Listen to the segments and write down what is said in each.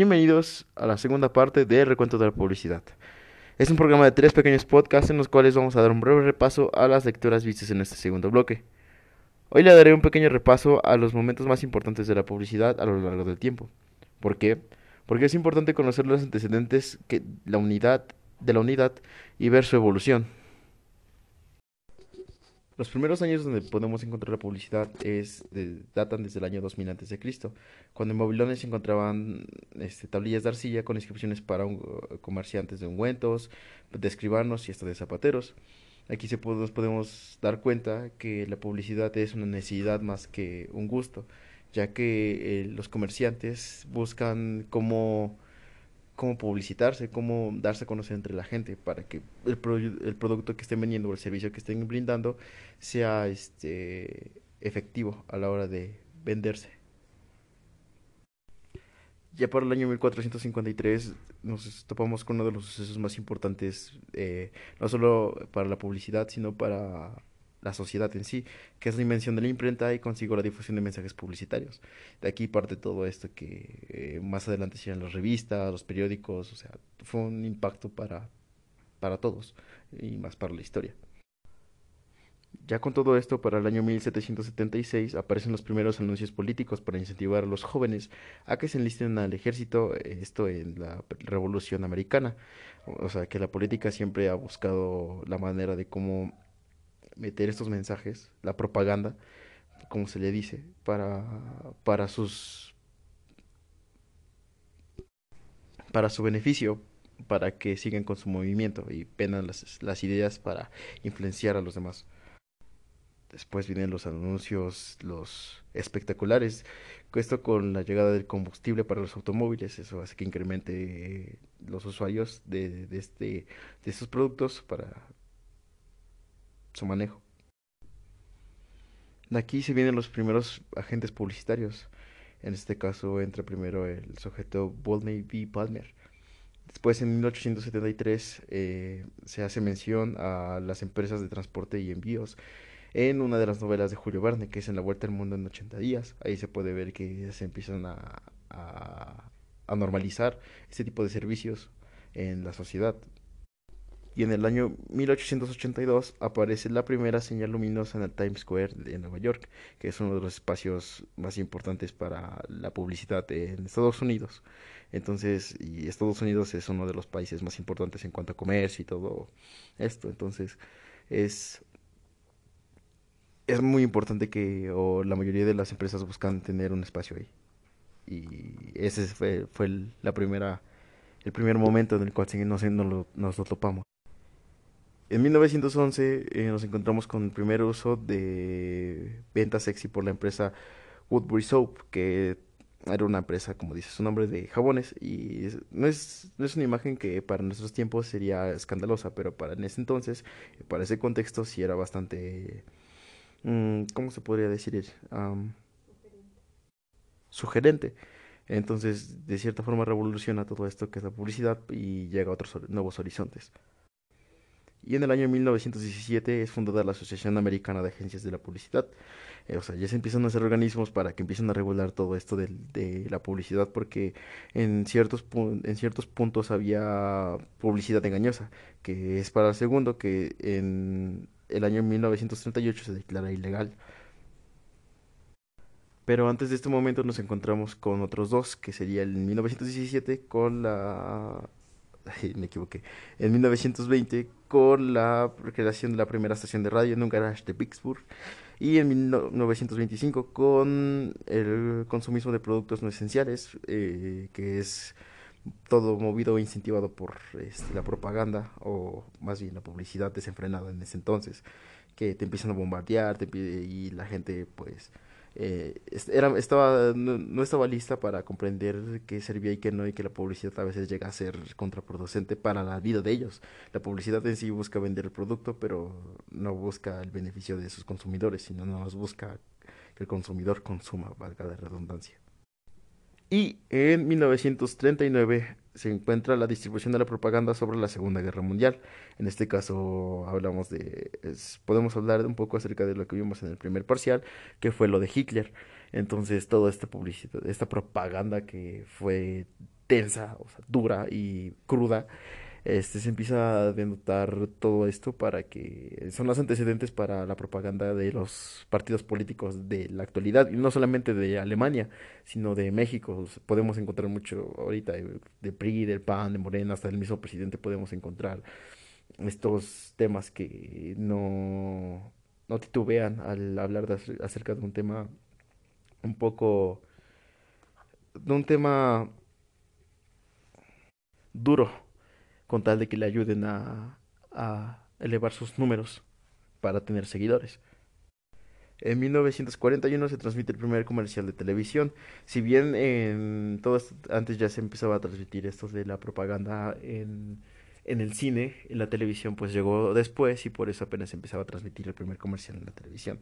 Bienvenidos a la segunda parte de Recuento de la Publicidad. Es un programa de tres pequeños podcasts en los cuales vamos a dar un breve repaso a las lecturas vistas en este segundo bloque. Hoy le daré un pequeño repaso a los momentos más importantes de la publicidad a lo largo del tiempo. ¿Por qué? Porque es importante conocer los antecedentes la unidad, de la unidad y ver su evolución. Los primeros años donde podemos encontrar la publicidad es datan desde el año 2000 a.C., cuando en Babilonia se encontraban este, tablillas de arcilla con inscripciones para comerciantes de ungüentos, de escribanos y hasta de zapateros. Aquí se nos podemos dar cuenta que la publicidad es una necesidad más que un gusto, ya que eh, los comerciantes buscan cómo cómo publicitarse, cómo darse a conocer entre la gente para que el, producto que estén vendiendo o el servicio que estén brindando sea este efectivo a la hora de venderse. Ya para el año 1453 nos topamos con uno de los sucesos más importantes, eh, no solo para la publicidad, sino para la sociedad en sí, que es la invención de la imprenta y consigo la difusión de mensajes publicitarios. De aquí parte todo esto que eh, más adelante serían las revistas, los periódicos, o sea, fue un impacto para, para todos y más para la historia. Ya con todo esto, para el año 1776 aparecen los primeros anuncios políticos para incentivar a los jóvenes a que se enlisten al ejército, esto en la Revolución Americana. O sea, que la política siempre ha buscado la manera de cómo meter estos mensajes, la propaganda, como se le dice, para, para sus para su beneficio, para que sigan con su movimiento y penan las, las ideas para influenciar a los demás. Después vienen los anuncios, los espectaculares. Esto con la llegada del combustible para los automóviles, eso hace que incremente los usuarios de, de, este, de estos productos para su manejo. De aquí se vienen los primeros agentes publicitarios. En este caso entra primero el sujeto Volney V. Palmer. Después, en 1873, eh, se hace mención a las empresas de transporte y envíos en una de las novelas de Julio Verne, que es En la Vuelta al Mundo en 80 días. Ahí se puede ver que se empiezan a normalizar este tipo de servicios en la sociedad y en el año 1882 aparece la primera señal luminosa en el Times Square de Nueva York, que es uno de los espacios más importantes para la publicidad en Estados Unidos. Entonces, y Estados Unidos es uno de los países más importantes en cuanto a comercio y todo esto. Entonces, es es muy importante que o la mayoría de las empresas buscan tener un espacio ahí. Y ese fue, fue el, la primera el primer momento en el cual nos, nos, nos lo topamos. En 1911 eh, nos encontramos con el primer uso de venta sexy por la empresa Woodbury Soap, que era una empresa, como dice su nombre, de jabones. Y no, es, no es una imagen que para nuestros tiempos sería escandalosa, pero para en ese entonces, para ese contexto, sí era bastante... Mm, ¿Cómo se podría decir? sugerente. Entonces, de cierta forma, revoluciona todo esto que es la publicidad y llega a otros nuevos horizontes y en el año 1917 es fundada la Asociación Americana de Agencias de la Publicidad. Eh, o sea, ya se empiezan a hacer organismos para que empiecen a regular todo esto de, la publicidad porque en ciertos, en ciertos puntos había publicidad engañosa, que es para el segundo que en el año 1938 se declara ilegal. Pero antes de este momento nos encontramos con otros dos, que sería el 1917 con la me equivoqué, en 1920 con la creación de la primera estación de radio en un garage de Pittsburgh y en 1925 con el consumismo de productos no esenciales, eh, que es todo movido e incentivado por este, la propaganda o más bien la publicidad desenfrenada en ese entonces, que te empiezan a bombardear te, y la gente pues eh, era, estaba, no, estaba lista para comprender qué servía y qué no, y que la publicidad a veces llega a ser contraproducente para la vida de ellos. La publicidad en sí busca vender el producto, pero no busca el beneficio de sus consumidores, sino nada más busca que el consumidor consuma, valga la redundancia. Y en 1939 se encuentra la distribución de la propaganda sobre la Segunda Guerra Mundial. En este caso hablamos de, podemos hablar un poco acerca de lo que vimos en el primer parcial, que fue lo de Hitler. Entonces toda esta publicidad, esta propaganda que fue tensa, o sea, dura y cruda, este, se empieza a denotar todo esto para que son los antecedentes para la propaganda de los partidos políticos de la actualidad, y no solamente de Alemania, sino de México. Podemos encontrar mucho ahorita de, PRI, del PAN, de Morena, hasta el mismo presidente podemos encontrar estos temas que no, no titubean al hablar acerca de un tema un poco, de un tema duro con tal de que le ayuden a, elevar sus números para tener seguidores. En 1941 se transmite el primer comercial de televisión. Si bien en todo antes ya se empezaba a transmitir esto de la propaganda en, en el cine, en la televisión pues llegó después y por eso apenas empezaba a transmitir el primer comercial en la televisión.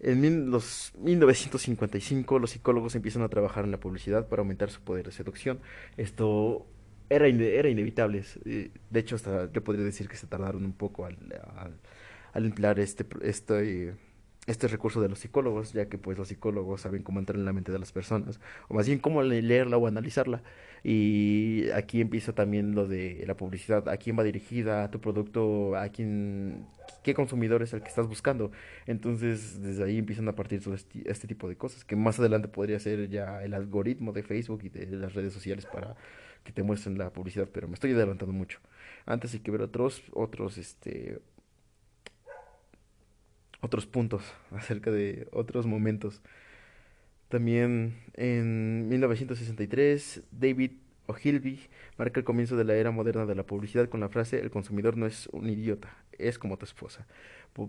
En los 1955 los psicólogos empiezan a trabajar en la publicidad para aumentar su poder de seducción. Esto era, era inevitable. De hecho, hasta yo podría decir que se tardaron un poco al, al, emplear este, este, este recurso de los psicólogos, ya que pues los psicólogos saben cómo entrar en la mente de las personas, o más bien cómo leerla o analizarla. Y aquí empieza también lo de la publicidad, a quién va dirigida, tu producto, a quién, qué consumidor es el que estás buscando. Entonces, desde ahí empiezan a partir todo este, este tipo de cosas, que más adelante podría ser ya el algoritmo de Facebook y de las redes sociales para que te muestren la publicidad, pero me estoy adelantando mucho. Antes hay que ver otros, otros, este, otros puntos acerca de otros momentos. También en 1963, David Ogilvy marca el comienzo de la era moderna de la publicidad con la frase el consumidor no es un idiota, es como tu esposa.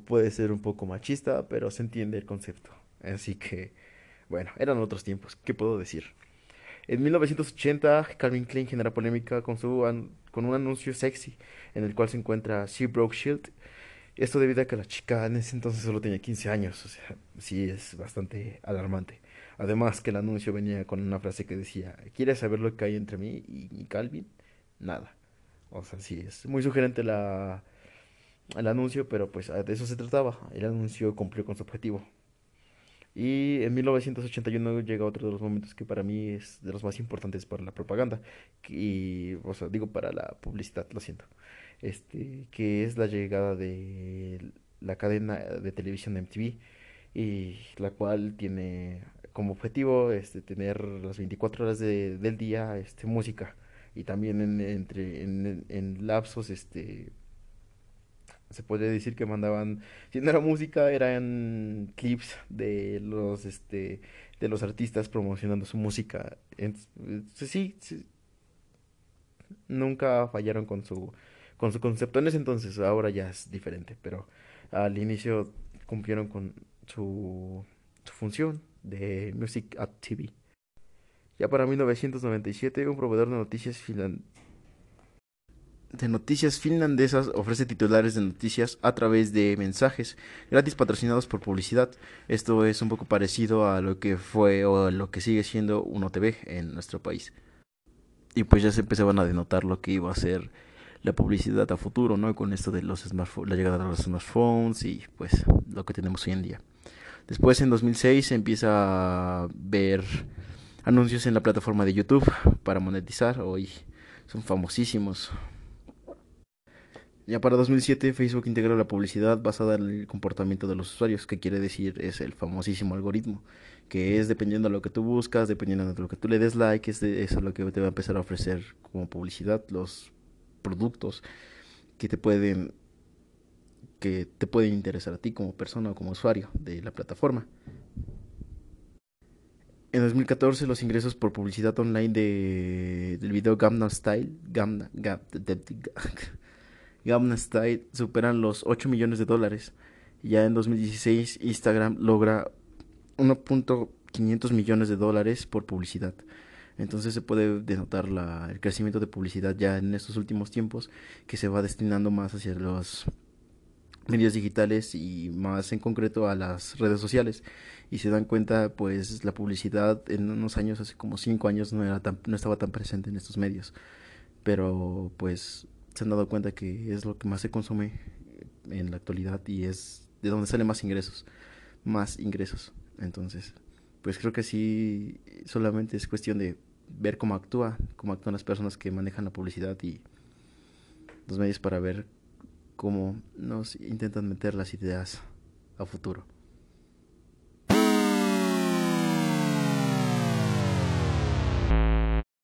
puede ser un poco machista, pero se entiende el concepto. Así que, bueno, eran otros tiempos, ¿qué puedo decir? En 1980, Calvin Klein genera polémica con, su con un anuncio sexy en el cual se encuentra She Broke Shield. Esto debido a que la chica en ese entonces solo tenía 15 años, o sea, sí es bastante alarmante. Además que el anuncio venía con una frase que decía, ¿quieres saber lo que hay entre mí y, Calvin? Nada. O sea, sí, es muy sugerente la, el anuncio, pero pues de eso se trataba. El anuncio cumplió con su objetivo. Y en 1981 llega otro de los momentos que para mí es de los más importantes para la propaganda. Y, o sea, digo para la publicidad, lo siento. Este, que es la llegada de la cadena de televisión MTV. Y la cual tiene como objetivo este, tener las 24 horas de, del día este, música. Y también en, entre, en, en lapsos este, se puede decir que mandaban, si no era música, eran clips de los, este, de los artistas promocionando su música. sí, nunca fallaron con su, con su concepto en ese entonces, ahora ya es diferente, pero al inicio cumplieron con su, función de Music at TV. Ya para 1997, un proveedor de noticias finlandés de noticias finlandesas ofrece titulares de noticias a través de mensajes gratis patrocinados por publicidad. Esto es un poco parecido a lo que fue o a lo que sigue siendo un OTV en nuestro país. Y pues ya se empezaban a denotar lo que iba a ser la publicidad a futuro, ¿no? Con esto de los smartphones, la llegada de los smartphones y pues lo que tenemos hoy en día. Después en 2006 se empieza a ver anuncios en la plataforma de YouTube para monetizar. Hoy son famosísimos. Ya para 2007 Facebook integró la publicidad basada en el comportamiento de los usuarios, que quiere decir es el famosísimo algoritmo, que es dependiendo de lo que tú buscas, dependiendo de lo que tú le des like, es, de, eso lo que te va a empezar a ofrecer como publicidad los productos que te pueden que te pueden interesar a ti como persona o como usuario de la plataforma. En 2014 los ingresos por publicidad online de, del video Gamma Style, Gamma, Gamma, Gamma Style superan los 8 millones de dólares. Ya en 2016 Instagram logra 1.500 millones de dólares por publicidad. Entonces se puede denotar el crecimiento de publicidad ya en estos últimos tiempos que se va destinando más hacia los medios digitales y más en concreto a las redes sociales y se dan cuenta pues la publicidad en unos años hace como cinco años no era no estaba tan presente en estos medios pero pues se han dado cuenta que es lo que más se consume en la actualidad y es de donde salen más ingresos más ingresos entonces pues creo que sí solamente es cuestión de ver cómo actúa cómo actúan las personas que manejan la publicidad y los medios para ver cómo nos intentan meter las ideas a futuro.